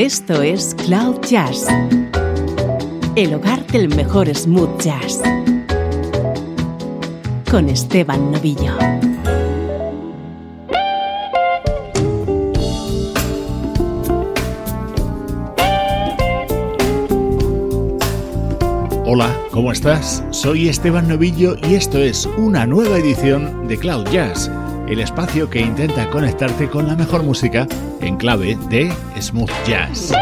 Esto es Cloud Jazz, el hogar del mejor smooth jazz, con Esteban Novillo. Hola, ¿cómo estás? Soy Esteban Novillo y esto es una nueva edición de Cloud Jazz, el espacio que intenta conectarte con la mejor música en clave de smooth jazz.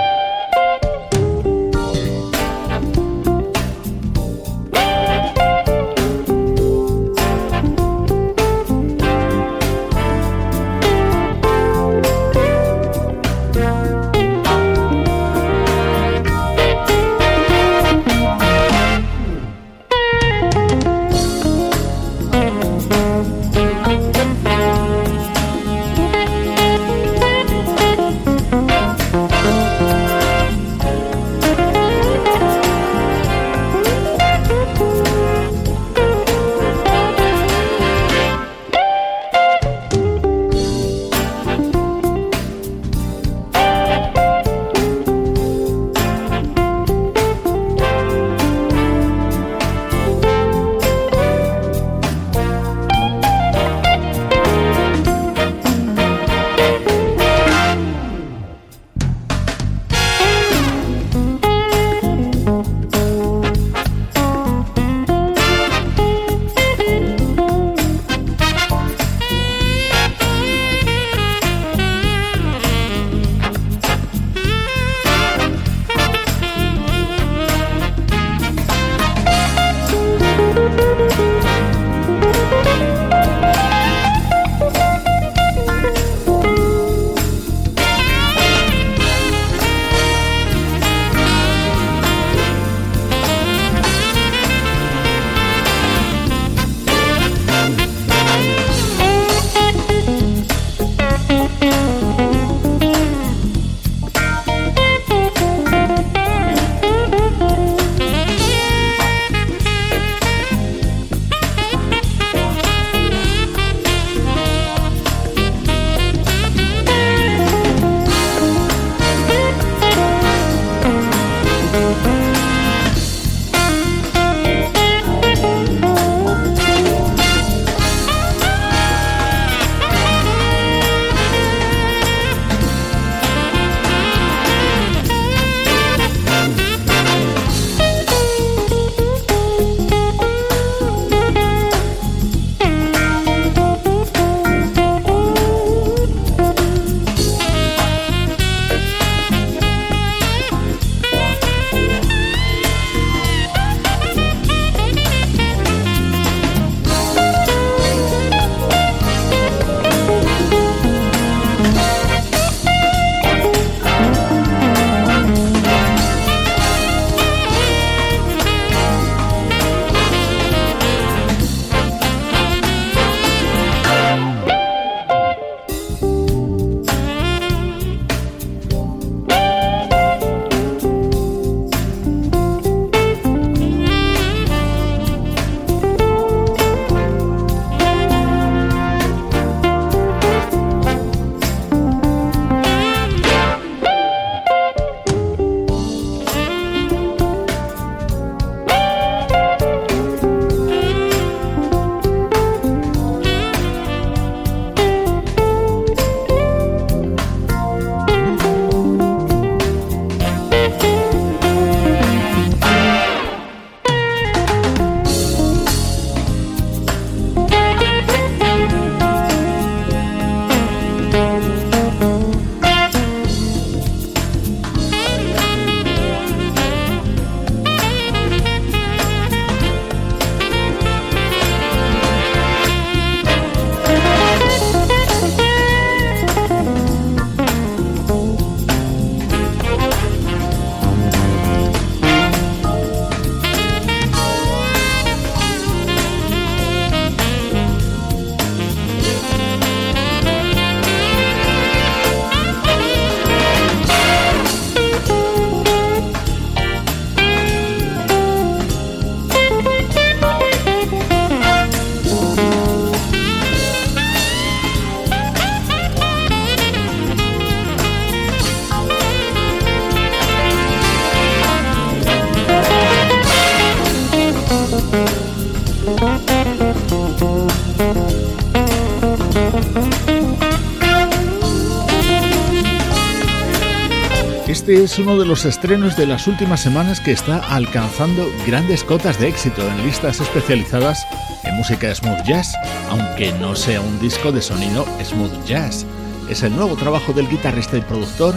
Es uno de los estrenos de las últimas semanas que está alcanzando grandes cotas de éxito en listas especializadas en música smooth jazz, aunque no sea un disco de sonido smooth jazz. Es el nuevo trabajo del guitarrista y productor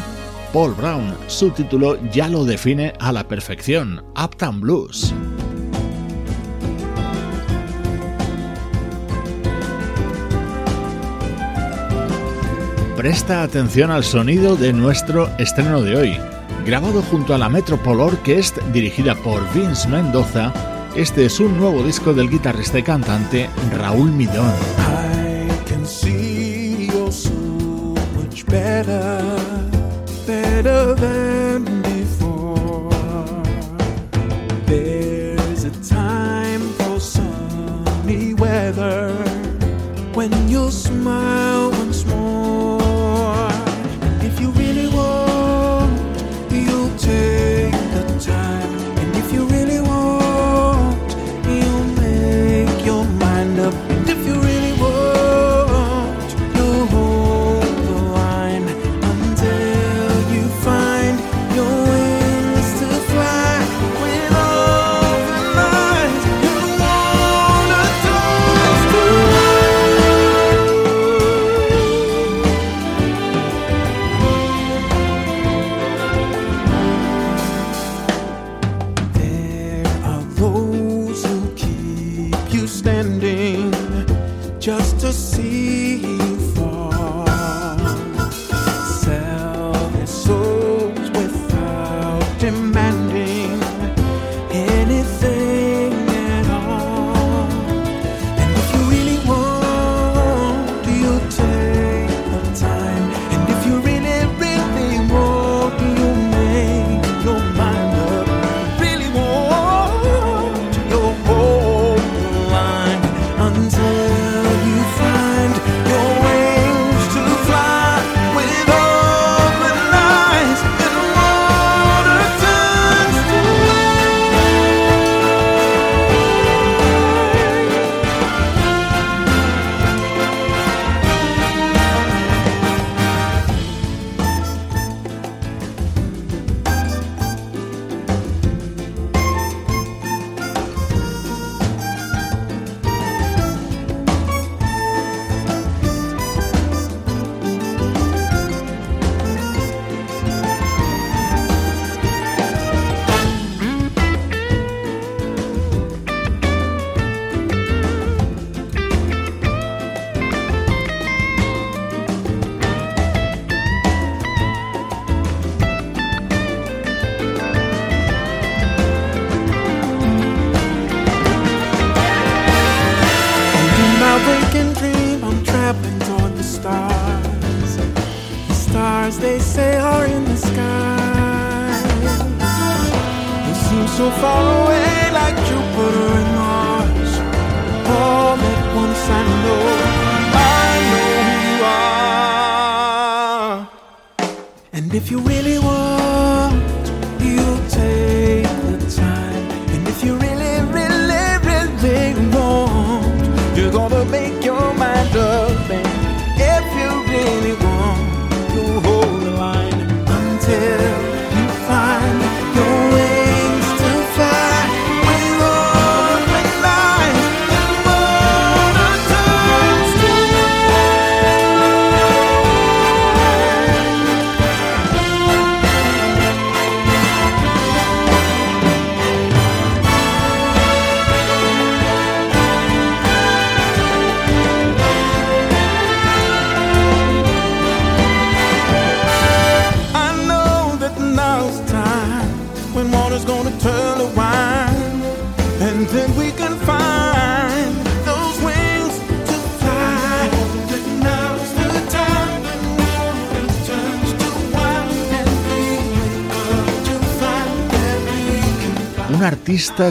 Paul Brown. Su título ya lo define a la perfección, Uptown Blues. Presta atención al sonido de nuestro estreno de hoy. Grabado junto a la Metropole Orchestra, dirigida por Vince Mendoza, este es un nuevo disco del guitarrista y cantante Raúl Midón.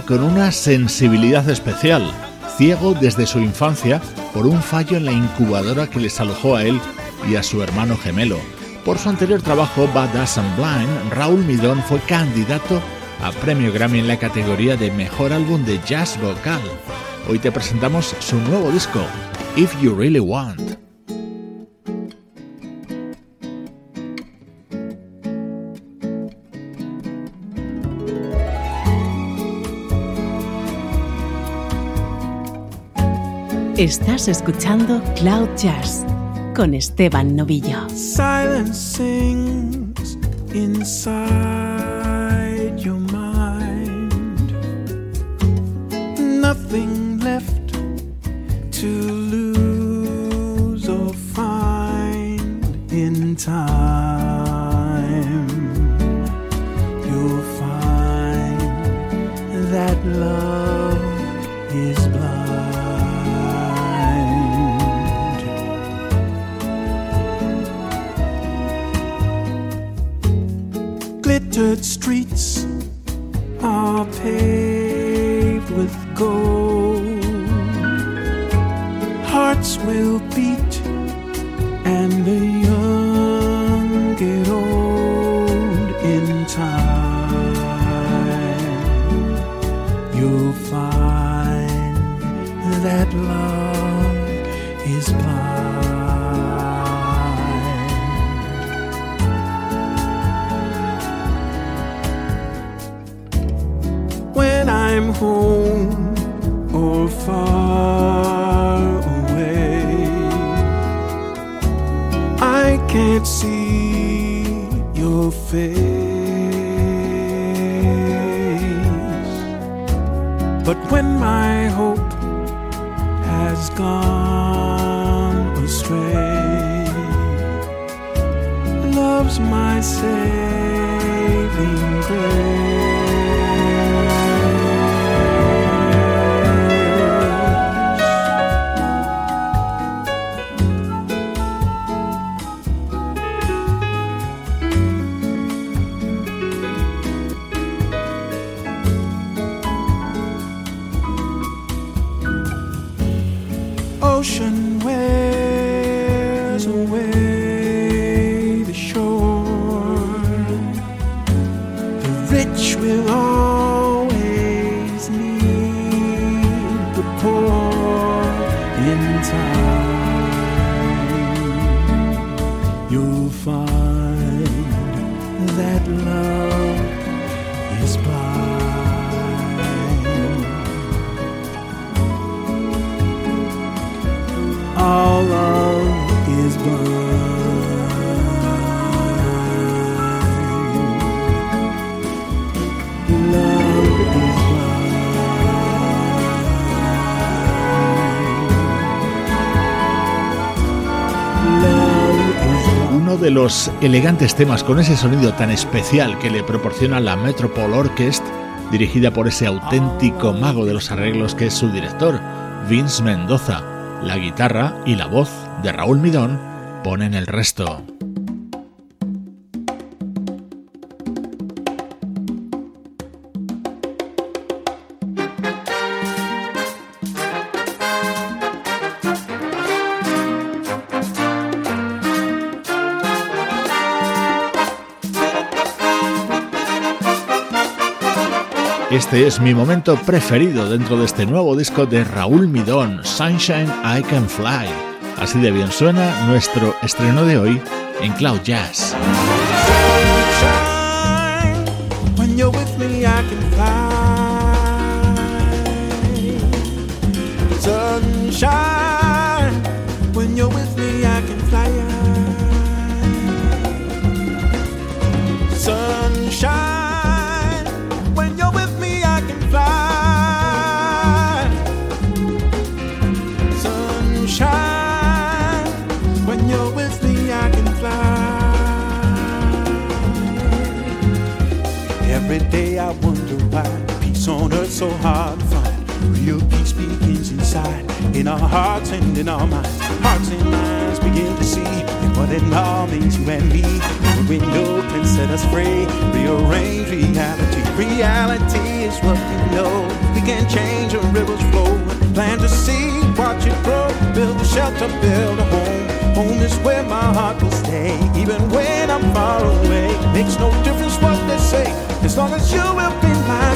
Con una sensibilidad especial, ciego desde su infancia por un fallo en la incubadora que les alojó a él y a su hermano gemelo. Por su anterior trabajo Badass and Blind, Raúl Midón fue candidato a premio Grammy en la categoría de Mejor Álbum de Jazz Vocal. Hoy te presentamos su nuevo disco, If You Really Want. Estás escuchando Cloud Jazz con Esteban Novillo. Silence sings inside your mind. Nothing left to lose or find in time. deserted streets. that love is blind. De los elegantes temas con ese sonido tan especial que le proporciona la Metropole Orchestra, dirigida por ese auténtico mago de los arreglos que es su director, Vince Mendoza. La guitarra y la voz de Raúl Midón ponen el resto. Este es mi momento preferido dentro de este nuevo disco de Raúl Midón, Sunshine I Can Fly. Así de bien suena nuestro estreno de hoy en Cloud Jazz. So hard to find. Real peace begins inside, in our hearts and in our minds. Hearts and minds begin to see what it all means, you and me. A window can set us free, rearrange reality. Reality is what we know. We can change a river's flow, plant a seed, watch it grow, build a shelter, build a home. Home is where my heart will stay, even when I'm far away. Makes no difference what they say, as long as you will be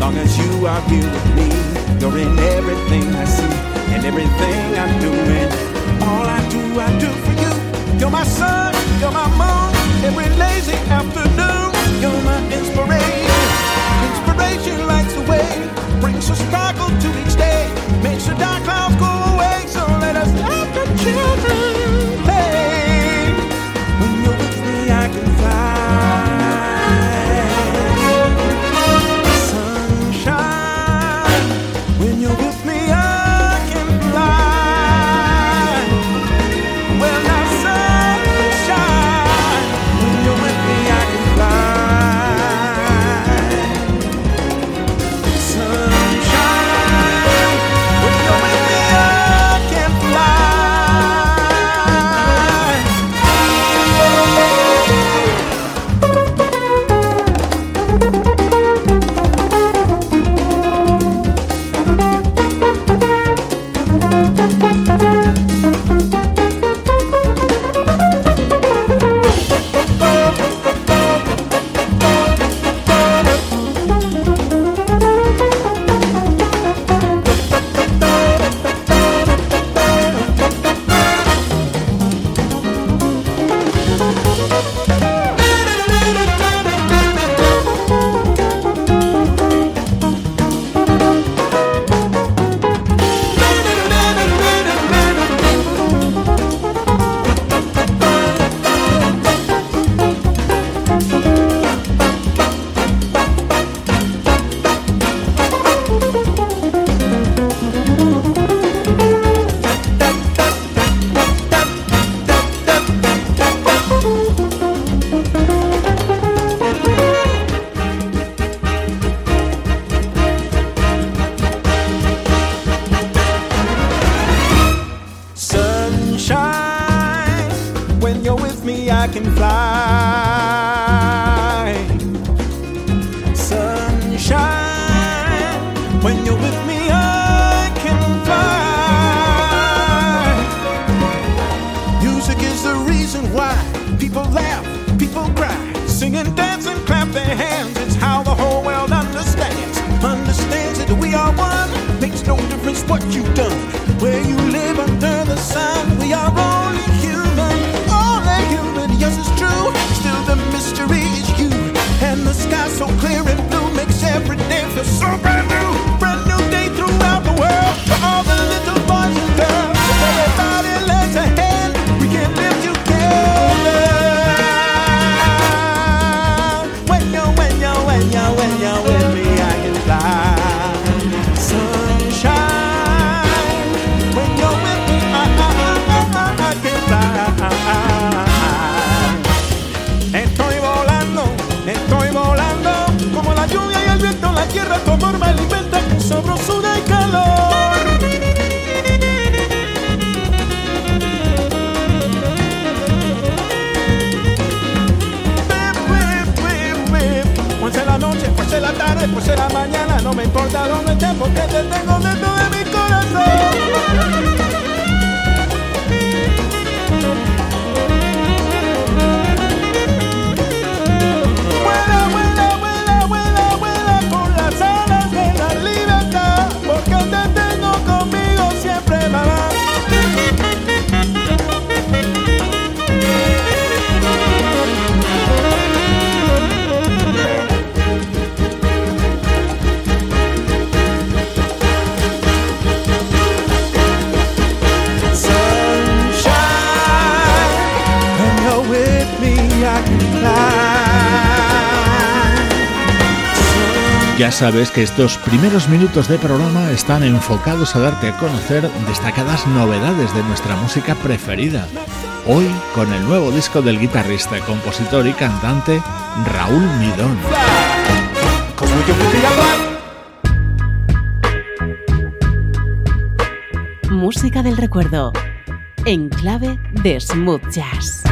long as you are here with me. You're in everything I see and everything I'm doing. All I do, I do for you. You're my sun, you're my moon, every lazy afternoon. You're my inspiration. Inspiration lights the way, brings a sparkle to each day, makes the dark clouds go away. So let us laugh the children. Sabes que estos primeros minutos de programa están enfocados a darte a conocer destacadas novedades de nuestra música preferida. Hoy con el nuevo disco del guitarrista, compositor y cantante Raúl Midón. Música del recuerdo en clave de smooth jazz.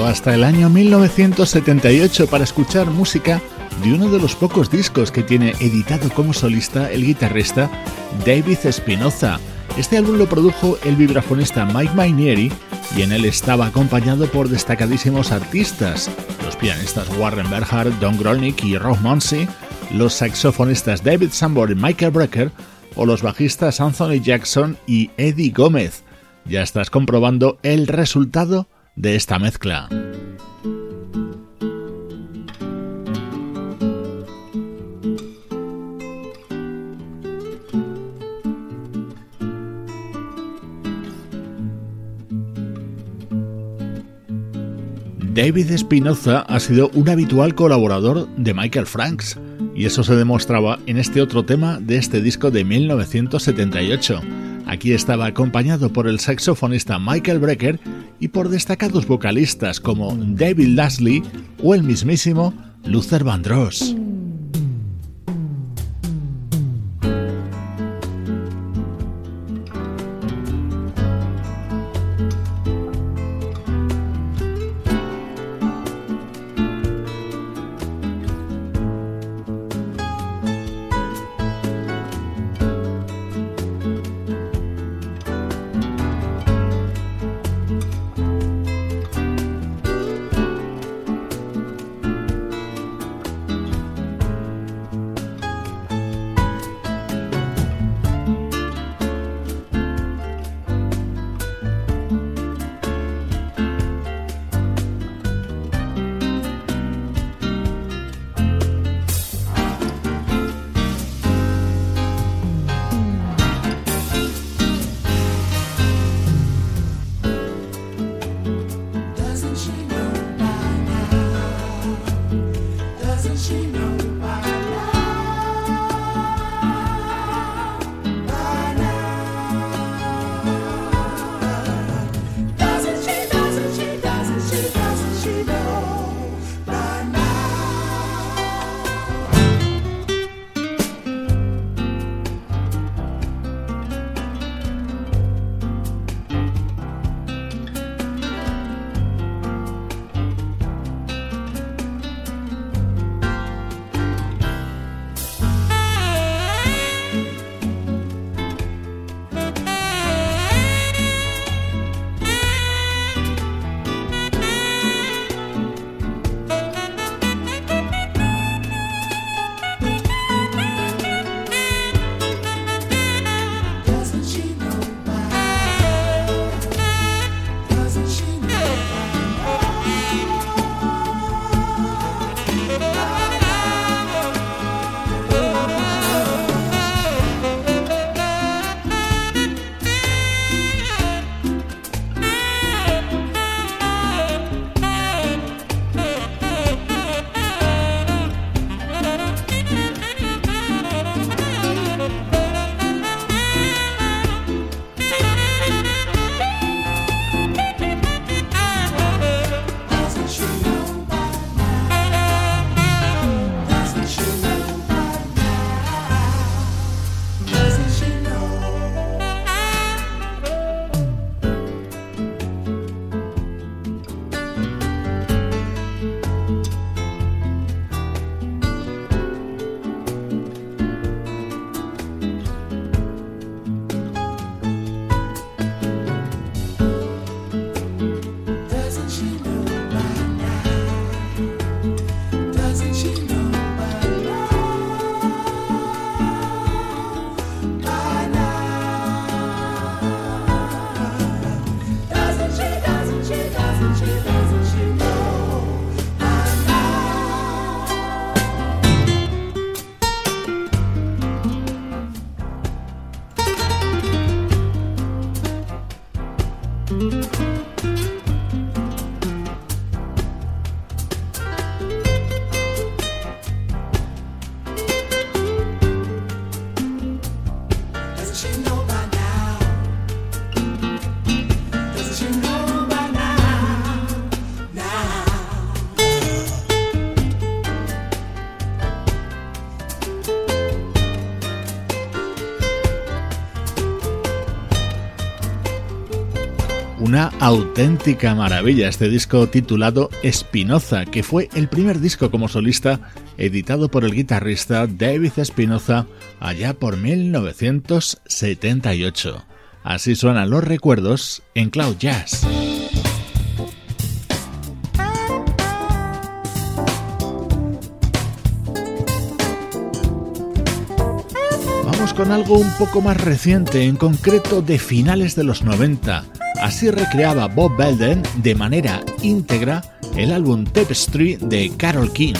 Hasta el año 1978 para escuchar música de uno de los pocos discos que tiene editado como solista el guitarrista David Espinoza. Este álbum lo produjo el vibrafonista Mike Mainieri y en él estaba acompañado por destacadísimos artistas, los pianistas Warren Berhard, Don Grolnick y Rob Monsey, los saxofonistas David Sambor y Michael Brecker o los bajistas Anthony Jackson y Eddie Gómez. Ya estás comprobando el resultado de esta mezcla. David Espinoza ha sido un habitual colaborador de Michael Franks, y eso se demostraba en este otro tema de este disco de 1978. Aquí estaba acompañado por el saxofonista Michael Brecker y por destacados vocalistas como David Lasley o el mismísimo Luther Vandross. Auténtica maravilla este disco titulado Espinoza, que fue el primer disco como solista editado por el guitarrista David Espinoza allá por 1978. Así suenan los recuerdos en Cloud Jazz. Algo un poco más reciente, en concreto de finales de los 90. Así recreaba Bob Belden de manera íntegra el álbum Tapestry de Carol King.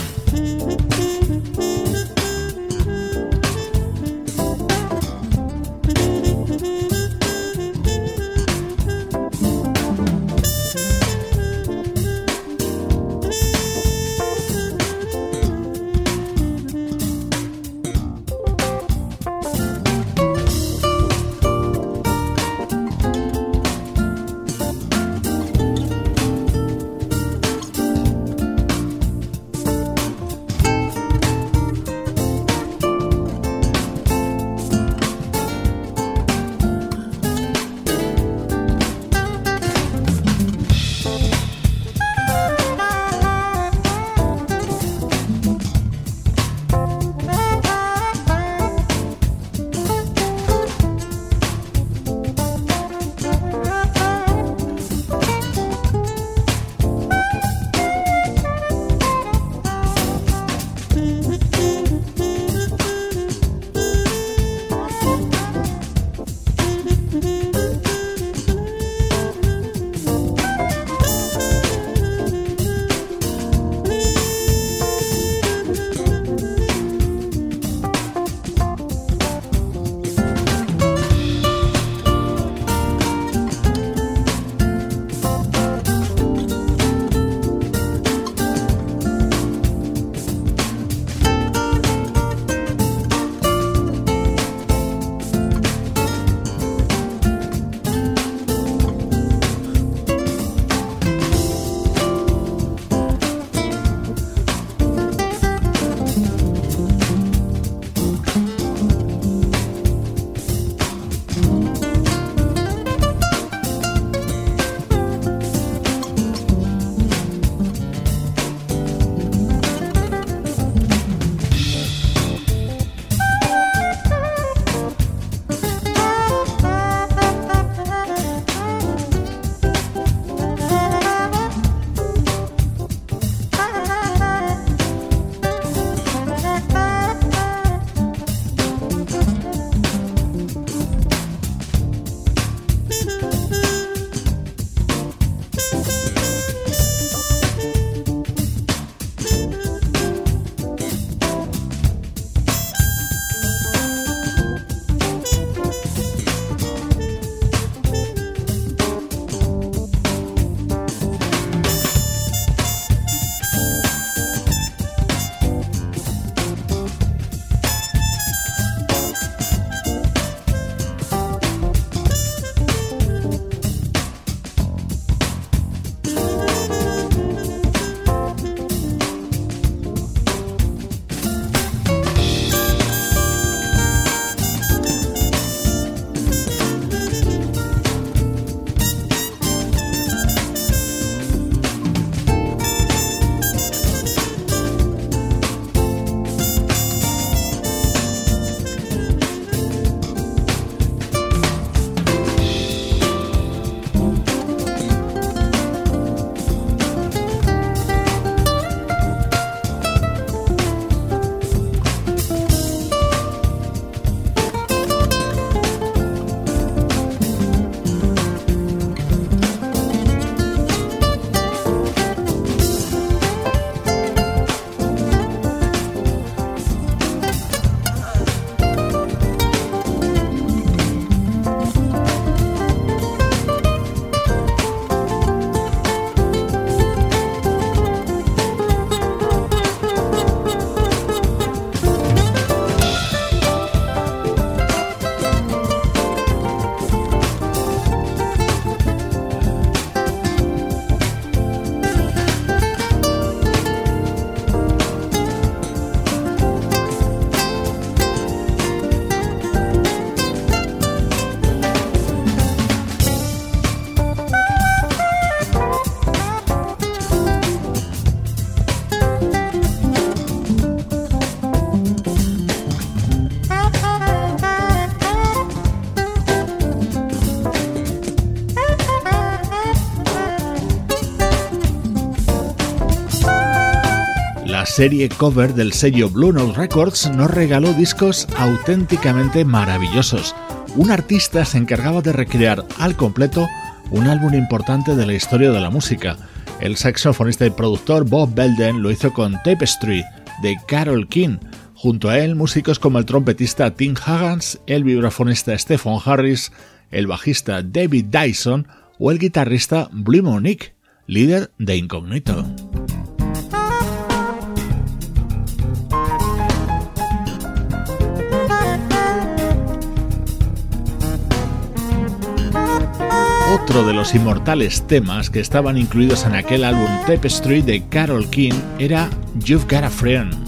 Serie cover del sello Blue Note Records nos regaló discos auténticamente maravillosos. Un artista se encargaba de recrear al completo un álbum importante de la historia de la música. El saxofonista y productor Bob Belden lo hizo con Tapestry de Carol King. Junto a él, músicos como el trompetista Tim Higgins, el vibrafonista Stephen Harris, el bajista David Dyson o el guitarrista Blue Monique, líder de Incognito. Otro de los inmortales temas que estaban incluidos en aquel álbum Tapestry de Carol King era You've Got a Friend.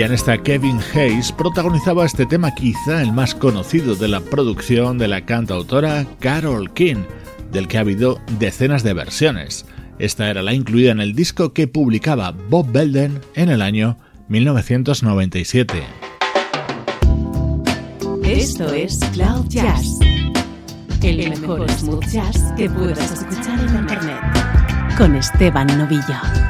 Pianista Kevin Hayes protagonizaba este tema quizá el más conocido de la producción de la cantautora Carol King, del que ha habido decenas de versiones. Esta era la incluida en el disco que publicaba Bob Belden en el año 1997. Esto es Cloud Jazz, el mejor smooth jazz que puedas escuchar en Internet, con Esteban Novillo.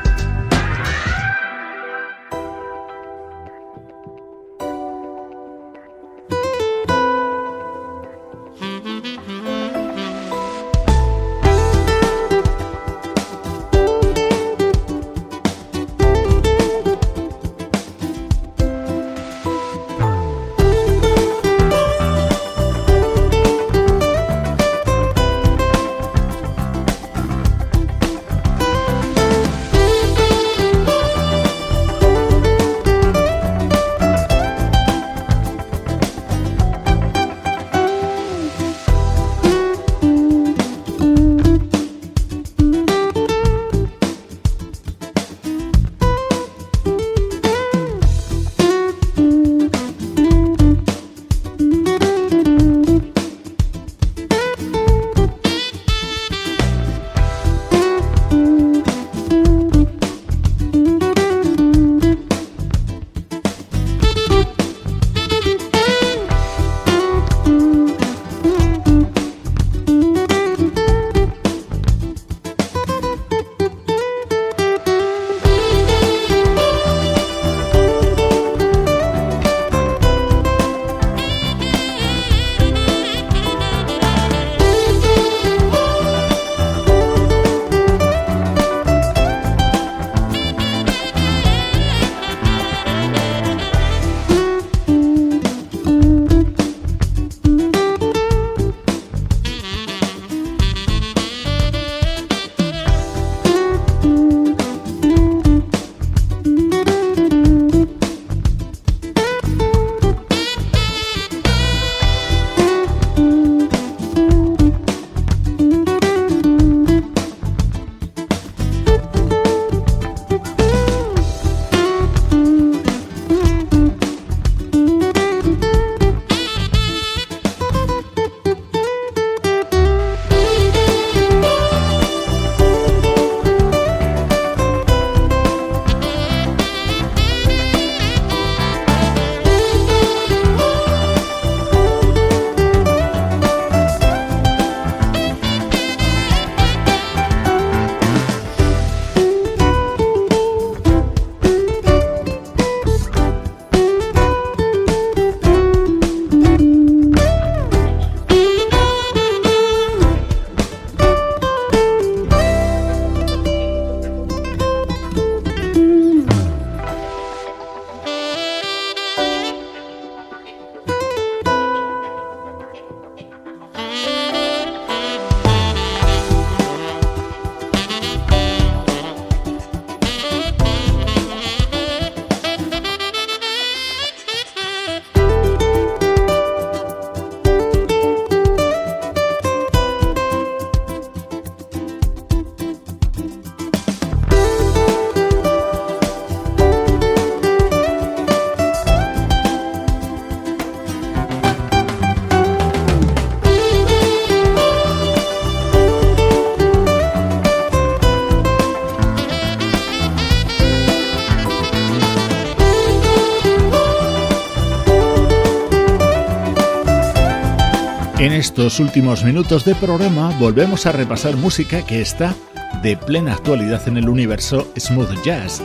Estos últimos minutos de programa volvemos a repasar música que está de plena actualidad en el universo smooth jazz.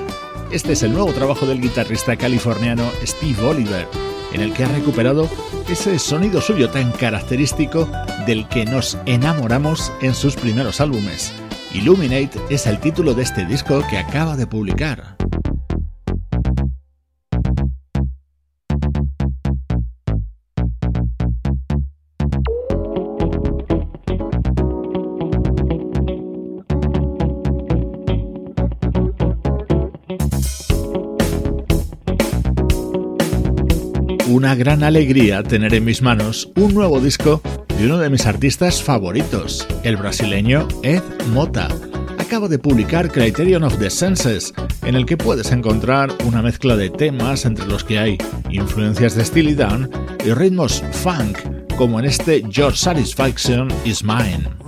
Este es el nuevo trabajo del guitarrista californiano Steve Oliver, en el que ha recuperado ese sonido suyo tan característico del que nos enamoramos en sus primeros álbumes. Illuminate es el título de este disco que acaba de publicar. Una gran alegría tener en mis manos un nuevo disco de uno de mis artistas favoritos, el brasileño Ed Mota. Acabo de publicar Criterion of the Senses, en el que puedes encontrar una mezcla de temas entre los que hay influencias de Steely Dan y ritmos funk, como en este Your Satisfaction is Mine.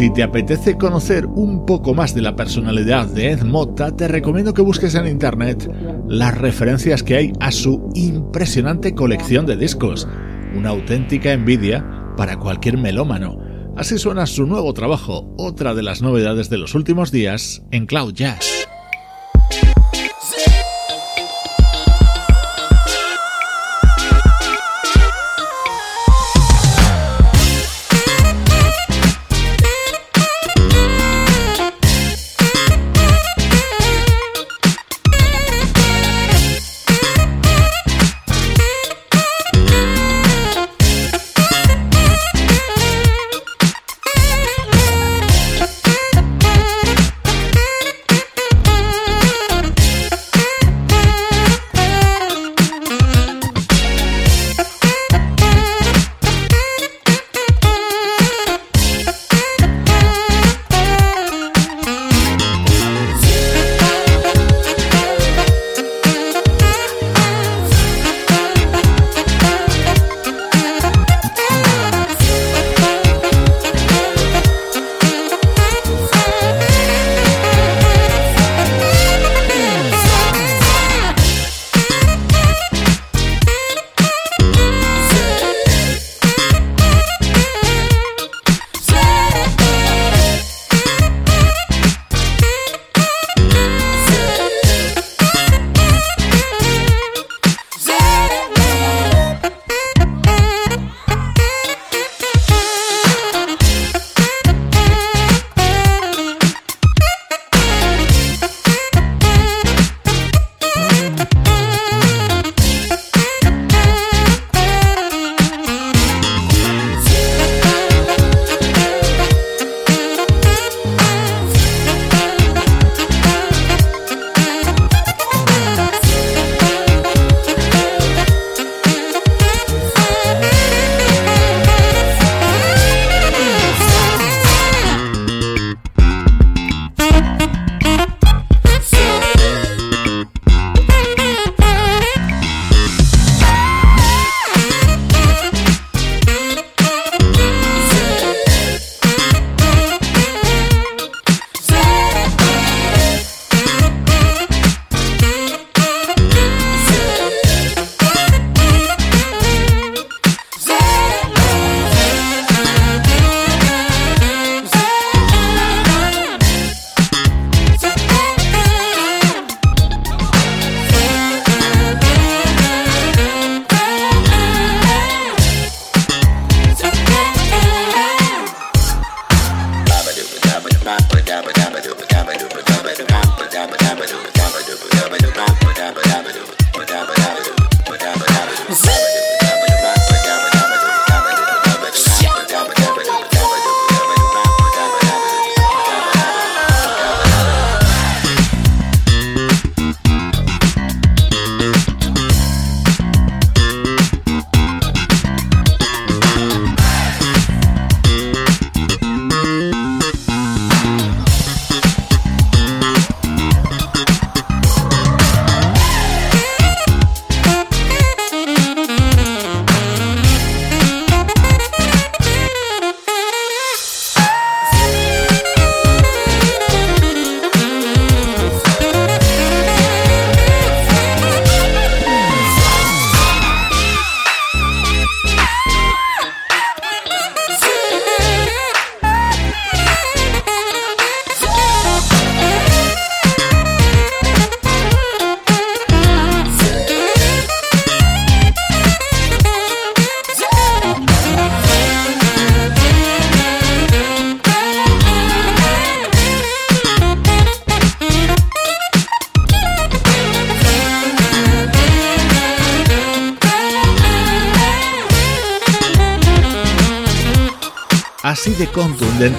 Si te apetece conocer un poco más de la personalidad de Ed Motta, te recomiendo que busques en internet las referencias que hay a su impresionante colección de discos, una auténtica envidia para cualquier melómano. Así suena su nuevo trabajo, otra de las novedades de los últimos días en Cloud Jazz.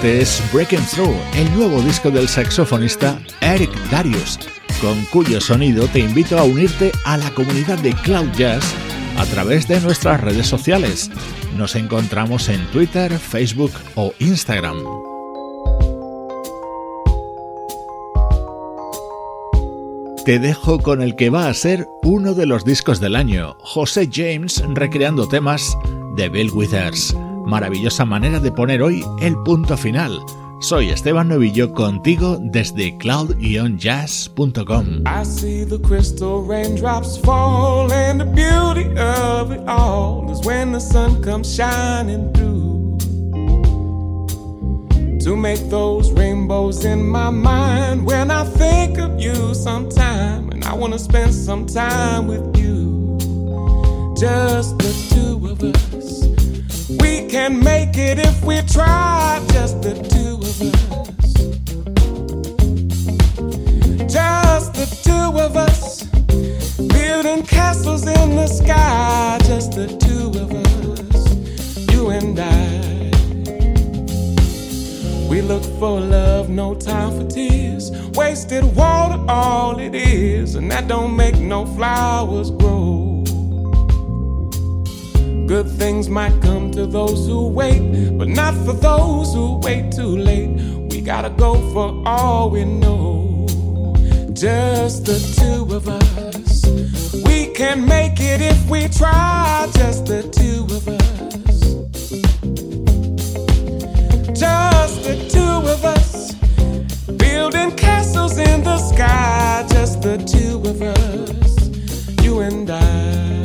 Contundente es Breaking Through, el nuevo disco del saxofonista Eric Darius, con cuyo sonido te invito a unirte a la comunidad de Cloud Jazz a través de nuestras redes sociales. Nos encontramos en Twitter, Facebook o Instagram. Te dejo con el que va a ser uno de los discos del año, José James recreando temas de Bill Withers. Maravillosa manera de poner hoy el punto final. Soy Esteban Novillo contigo desde cloud-jazz.com. I see the crystal raindrops fall and the beauty of it all is when the sun comes shining through to make those rainbows in my mind when I think of you sometime and I want to spend some time with you just the two of us can make it if we try, just the two of us. Just the two of us. Building castles in the sky, just the two of us. You and I. We look for love, no time for tears. Wasted water, all it is, and that don't make no flowers grow. Good things might come to those who wait, but not for those who wait too late. We gotta go for all we know. Just the two of us. We can make it if we try, just the two of us. Just the two of us. Building castles in the sky, just the two of us. You and I.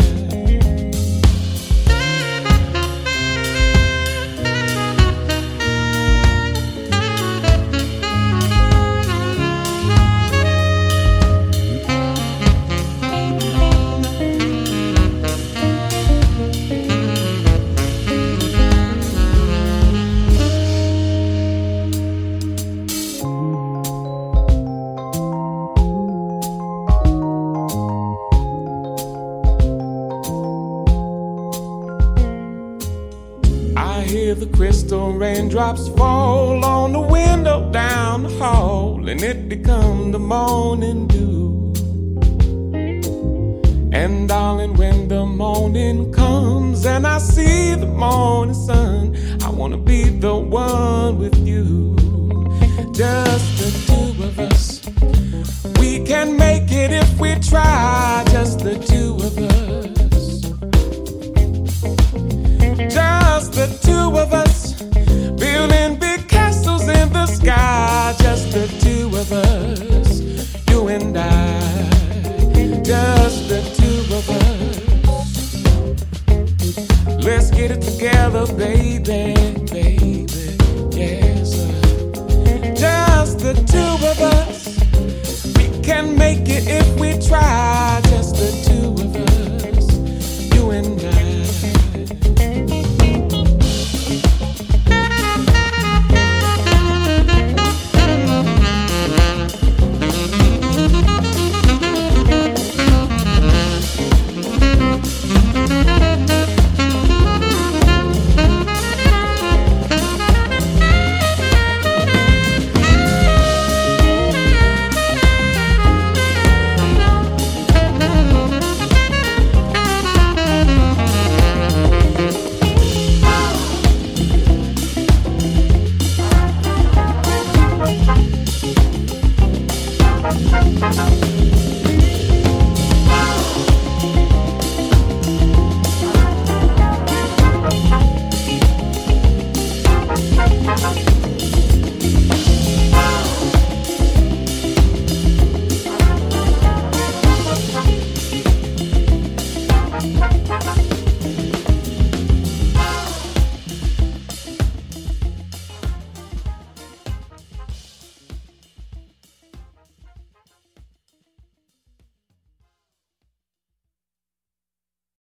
raindrops fall on the window down the hall, and it become the morning dew. And darling, when the morning comes and I see the morning sun, I wanna be the one with you. Just the two of us. We can make it if we try, just the two of us. Just the two of us of us, you and I, just the two of us. Let's get it together, baby, baby, yes. Just the two of us, we can make it if we try.